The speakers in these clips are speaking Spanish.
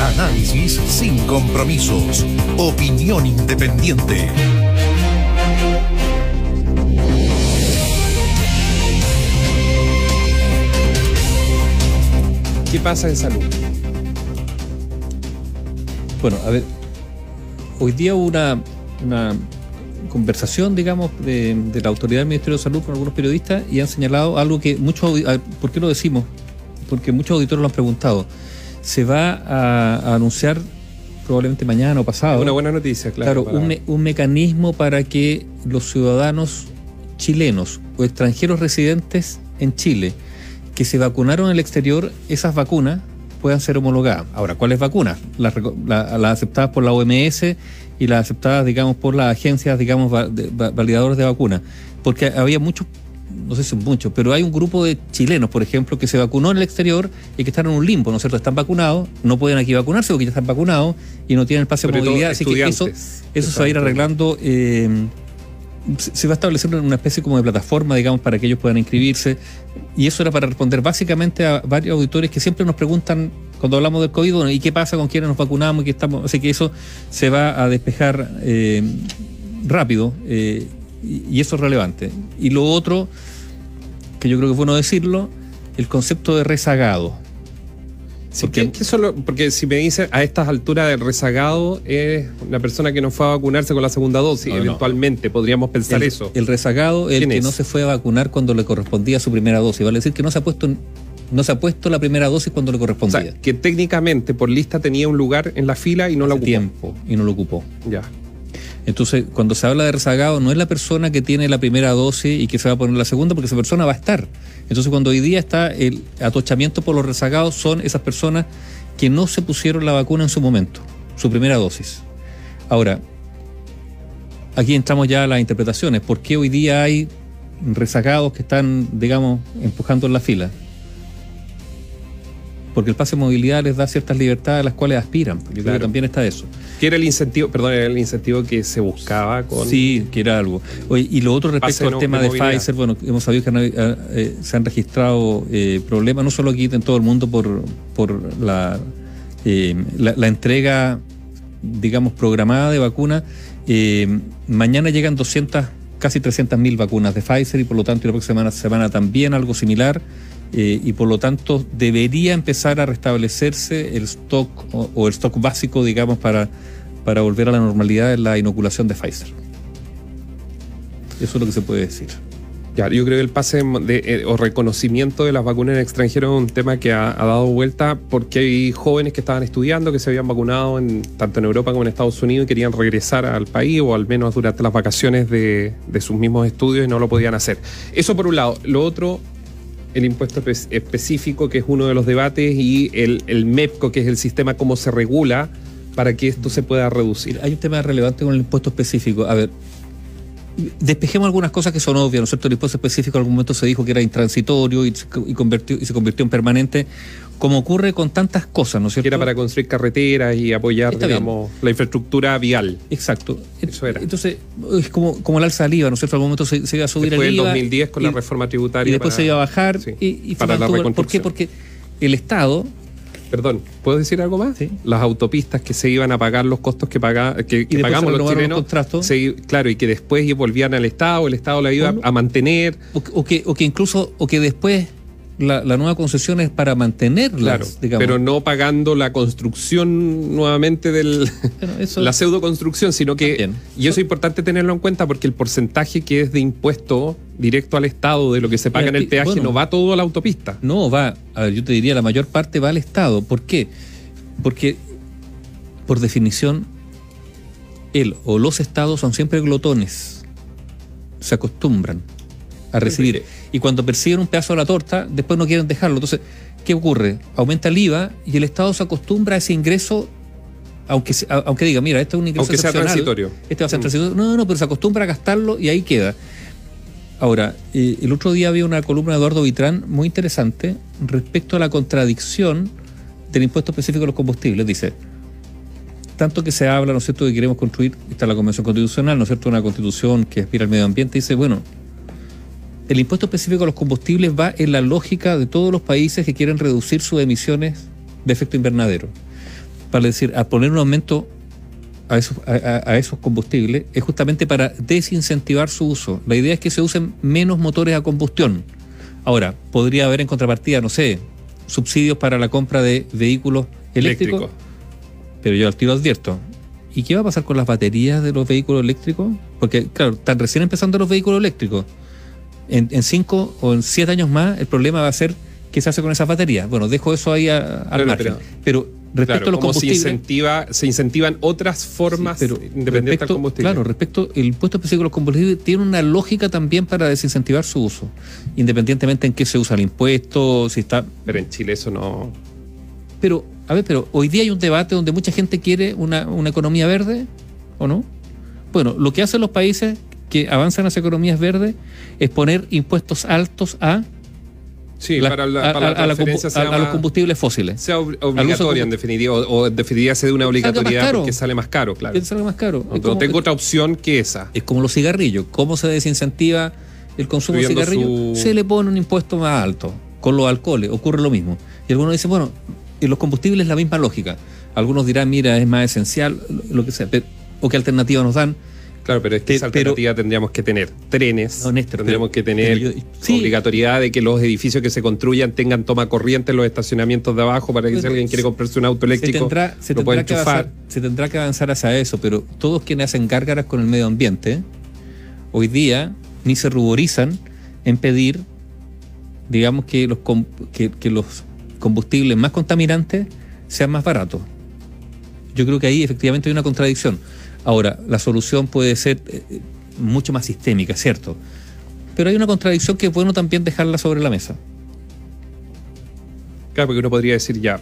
Análisis sin compromisos. Opinión independiente. ¿Qué pasa en salud? Bueno, a ver, hoy día hubo una, una conversación, digamos, de, de, la autoridad del Ministerio de Salud con algunos periodistas y han señalado algo que muchos, ¿por qué lo decimos? Porque muchos auditores lo han preguntado. Se va a, a anunciar probablemente mañana o pasado. Una buena noticia, claro. Claro, un, me, un mecanismo para que los ciudadanos chilenos o extranjeros residentes en Chile que se vacunaron en el exterior, esas vacunas puedan ser homologadas. Ahora, ¿cuáles vacunas? Las, la, las aceptadas por la OMS y las aceptadas, digamos, por las agencias, digamos, va, de, va, validadoras de vacunas. Porque había muchos, no sé si son muchos, pero hay un grupo de chilenos, por ejemplo, que se vacunó en el exterior y que están en un limbo, ¿no es cierto? Están vacunados, no pueden aquí vacunarse porque ya están vacunados y no tienen el pase de movilidad. Así que eso, eso se va a ir arreglando. Eh, se va a establecer una especie como de plataforma, digamos, para que ellos puedan inscribirse. Y eso era para responder básicamente a varios auditores que siempre nos preguntan cuando hablamos del COVID, bueno, ¿y qué pasa con quienes nos vacunamos? Y que estamos, así que eso se va a despejar eh, rápido eh, y eso es relevante. Y lo otro, que yo creo que es bueno decirlo, el concepto de rezagado. Sí, porque, ¿qué, solo, porque si me dice a estas alturas del rezagado es la persona que no fue a vacunarse con la segunda dosis, no, eventualmente no. podríamos pensar el, eso. El rezagado es el que es? no se fue a vacunar cuando le correspondía su primera dosis, vale decir que no se ha puesto no se ha puesto la primera dosis cuando le correspondía. O sea, que técnicamente por lista tenía un lugar en la fila y no Hace la ocupó. tiempo y no lo ocupó. Ya. Entonces, cuando se habla de rezagado, no es la persona que tiene la primera dosis y que se va a poner la segunda, porque esa persona va a estar. Entonces, cuando hoy día está el atochamiento por los rezagados, son esas personas que no se pusieron la vacuna en su momento, su primera dosis. Ahora, aquí entramos ya a las interpretaciones. ¿Por qué hoy día hay rezagados que están, digamos, empujando en la fila? Porque el pase de movilidad les da ciertas libertades a las cuales aspiran. Yo claro. creo que también está eso. Que era el incentivo, perdón, era el incentivo que se buscaba con. Sí, que era algo. Oye, y lo otro respecto al no, tema de, Pfizer, bueno, hemos sabido que eh, se han registrado eh, problemas, no solo aquí en todo el mundo, por, por la, eh, la, la, entrega, digamos, programada de vacunas. mañana llegan 200, casi 300 mil vacunas de Pfizer y por lo tanto la próxima semana, semana también algo similar. Eh, y por lo tanto debería empezar a restablecerse el stock o, o, el stock básico, digamos, para, para volver a la normalidad en la inoculación de Pfizer. Eso es lo que se puede decir. Ya, yo creo que el pase de, eh, o reconocimiento de las vacunas en extranjero es un tema que ha, ha, dado vuelta porque hay jóvenes que estaban estudiando, que se habían vacunado en, tanto en Europa como en Estados Unidos y querían regresar al país o al menos durante las vacaciones de, de sus mismos estudios y no lo podían hacer. Eso por un lado. Lo otro, el impuesto específico, que es uno de los debates, y el, el MEPCO, que es el sistema cómo se regula para que esto se pueda reducir. Hay un tema relevante con el impuesto específico. A ver, despejemos algunas cosas que son obvias, ¿no es cierto? El impuesto específico en algún momento se dijo que era intransitorio y, y, convirtió, y se convirtió en permanente, como ocurre con tantas cosas, ¿no es cierto? Que era para construir carreteras y apoyar, Está digamos, bien. la infraestructura vial. Exacto. Eso era. Entonces, es como, como el alza del IVA, ¿no es cierto? En algún momento se, se iba a subir después el IVA. en 2010 con y, la reforma tributaria. Y después para, se iba a bajar. Sí, y para la reconstrucción. ¿Por qué? Porque el Estado Perdón, ¿puedo decir algo más? Sí. Las autopistas que se iban a pagar los costos que, paga, que, que pagamos los chilenos. Se, claro, y que después volvían al Estado, el Estado la iba bueno, a mantener. O, o, que, o que incluso, o que después la, la, nueva concesión es para mantenerlas, claro, digamos. pero no pagando la construcción nuevamente del bueno, eso, la pseudo construcción, sino que también. y eso es importante tenerlo en cuenta porque el porcentaje que es de impuesto directo al Estado de lo que se paga en el peaje bueno, no va todo a la autopista. No, va, a ver, yo te diría la mayor parte va al Estado. ¿Por qué? Porque por definición él o los estados son siempre glotones. Se acostumbran a recibir. Y cuando persiguen un pedazo de la torta, después no quieren dejarlo. Entonces, ¿qué ocurre? Aumenta el IVA y el Estado se acostumbra a ese ingreso, aunque, aunque diga, mira, este es un ingreso aunque sea transitorio. Este va a ser mm. transitorio. No, no, pero se acostumbra a gastarlo y ahí queda. Ahora, eh, el otro día había una columna de Eduardo Vitrán muy interesante respecto a la contradicción del impuesto específico a los combustibles. Dice, tanto que se habla, ¿no es cierto?, que queremos construir, está la Convención Constitucional, ¿no es cierto?, una constitución que aspira al medio ambiente, dice, bueno, el impuesto específico a los combustibles va en la lógica de todos los países que quieren reducir sus emisiones de efecto invernadero. para decir, a poner un aumento a esos, a, esos combustibles es justamente para desincentivar su uso. La idea es que se usen menos motores a combustión. Ahora, podría haber en contrapartida, no sé, subsidios para la compra de vehículos eléctricos. Pero yo al tiro advierto, ¿y qué va a pasar con las baterías de los vehículos eléctricos? Porque, claro, están recién empezando los vehículos eléctricos. En, cinco o en siete años más, el problema va a ser qué se hace con esas baterías. Bueno, dejo eso ahí al margen. pero Respecto a los combustibles. Se, incentiva, se incentivan otras formas pero independientes del combustible. Claro, respecto el impuesto específico de los combustibles tiene una lógica también para desincentivar su uso, independientemente en qué se usa el impuesto, si está. Pero en Chile eso no. Pero, a ver, pero hoy día hay un debate donde mucha gente quiere una, una economía verde, ¿o no? Bueno, lo que hacen los países que avanzan hacia economías verdes es poner impuestos altos a Sí, para, la, a, los combustibles fósiles. Sea obligatoria en definitiva, o, en definitiva sea de una obligatoriedad porque sale más caro, claro. Sale más caro. No, tengo otra opción que esa. Es como los cigarrillos. ¿Cómo se desincentiva el consumo de cigarrillos? Se le pone un impuesto más alto. Con los alcoholes ocurre lo mismo. Y algunos dicen, bueno, en los combustibles es la misma lógica. Algunos dirán, mira, es más esencial, lo que sea. o qué alternativa nos dan Claro, pero es que esa alternativa tendríamos que tener trenes, tendríamos que tener obligatoriedad de que los edificios que se construyan tengan toma corriente en los estacionamientos de abajo para que si alguien quiere comprarse un auto eléctrico se tendrá, se lo pueda enchufar. se tendrá que avanzar hacia eso, pero todos quienes hacen gárgaras con el medio ambiente, hoy día ni se ruborizan en pedir, digamos, que los, que los combustibles más contaminantes sean más baratos. Yo creo que ahí efectivamente hay una contradicción Ahora, la solución puede ser eh, mucho más sistémica, ¿cierto? Pero hay una contradicción que es bueno también dejarla sobre la mesa. Claro, porque uno podría decir ya,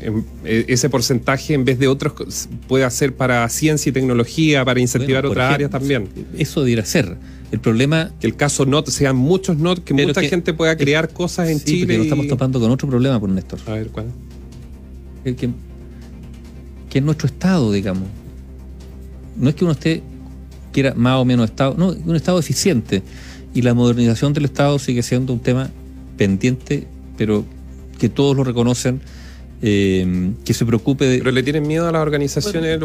em, e, ese porcentaje en vez de otros puede hacer para ciencia y tecnología, para incentivar otras áreas también. Eso debería ser. El problema. Que el caso NOT sean muchos NOT, que mucha gente pueda crear cosas en Chile. Pero estamos topando con otro problema, por Néstor. A ver, ¿cuál? El que, que es nuestro Estado, digamos no es que uno esté, quiera más o menos Estado, no, un Estado eficiente. Y la modernización del Estado sigue siendo un tema pendiente, pero que todos lo reconocen. Eh, que se preocupe de. Pero le tienen miedo a las organizaciones de,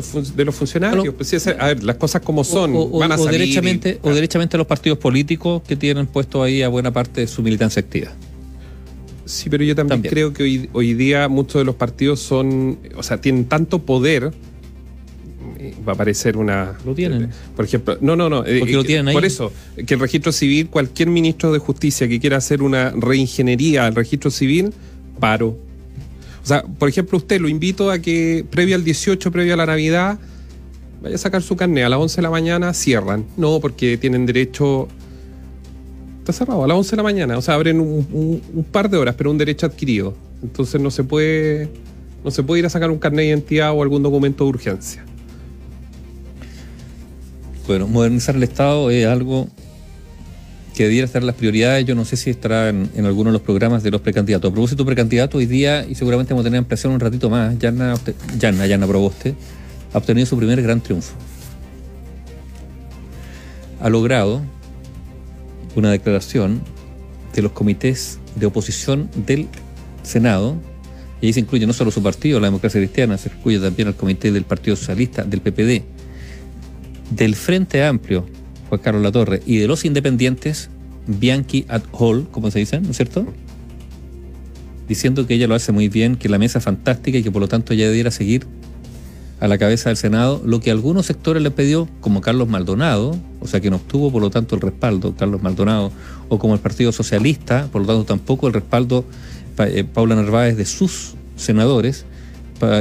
los funcionarios. Pues a ver, las cosas como son. O, van a derechamente, o derechamente a los partidos políticos que tienen puesto ahí a buena parte de su militancia activa. Sí, pero yo también, creo que hoy, hoy día muchos de los partidos son. O sea, tienen tanto poder va a aparecer una. Lo tienen. Por ejemplo, no, no, no. Eh, lo tienen ahí. Por eso, que el registro civil, cualquier ministro de justicia que quiera hacer una reingeniería al registro civil, paro. O sea, por ejemplo, usted lo invito a que previo al 18, previo a la Navidad, vaya a sacar su carnet. A las 11 de la mañana cierran. No, porque tienen derecho. Está cerrado a las 11 de la mañana. O sea, abren un, un par de horas, pero un derecho adquirido. Entonces no se puede. No se puede ir a sacar un carnet de identidad o algún documento de urgencia. Bueno, modernizar el Estado es algo que debiera estar en las prioridades. Yo no sé si estará en, alguno de los programas de los precandidatos. A propósito de precandidato, hoy día, y seguramente vamos a tener ampliación un ratito más, Yana, Yana, Proboste ha obtenido su primer gran triunfo. Ha logrado una declaración de los comités de oposición del Senado, y ahí se incluye no solo su partido, la democracia cristiana, se incluye también el comité del Partido Socialista, del PPD, del Frente Amplio, Juan Carlos Latorre, y de los independientes, Bianchi at Hall, como se dice, ¿no es cierto? Diciendo que ella lo hace muy bien, que la mesa es fantástica y que por lo tanto ella debiera seguir a la cabeza del Senado, lo que algunos sectores le pidió, como Carlos Maldonado, o sea que no obtuvo por lo tanto el respaldo, Carlos Maldonado, o como el Partido Socialista, por lo tanto tampoco el respaldo eh, Paula Narváez de sus senadores,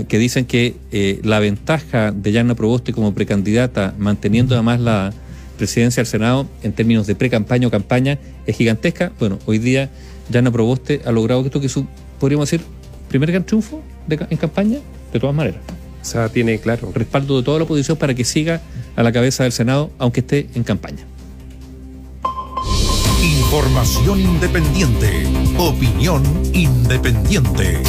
que dicen que eh, la ventaja de Yana Proboste como precandidata, manteniendo además la presidencia del Senado en términos de pre-campaña o campaña, es gigantesca. Bueno, hoy día Yana Proboste ha logrado esto que su, podríamos decir, primer gran triunfo en campaña, de todas maneras. O sea, tiene, claro. Respaldo de toda la oposición para que siga a la cabeza del Senado, aunque esté en campaña. Información independiente. Opinión independiente.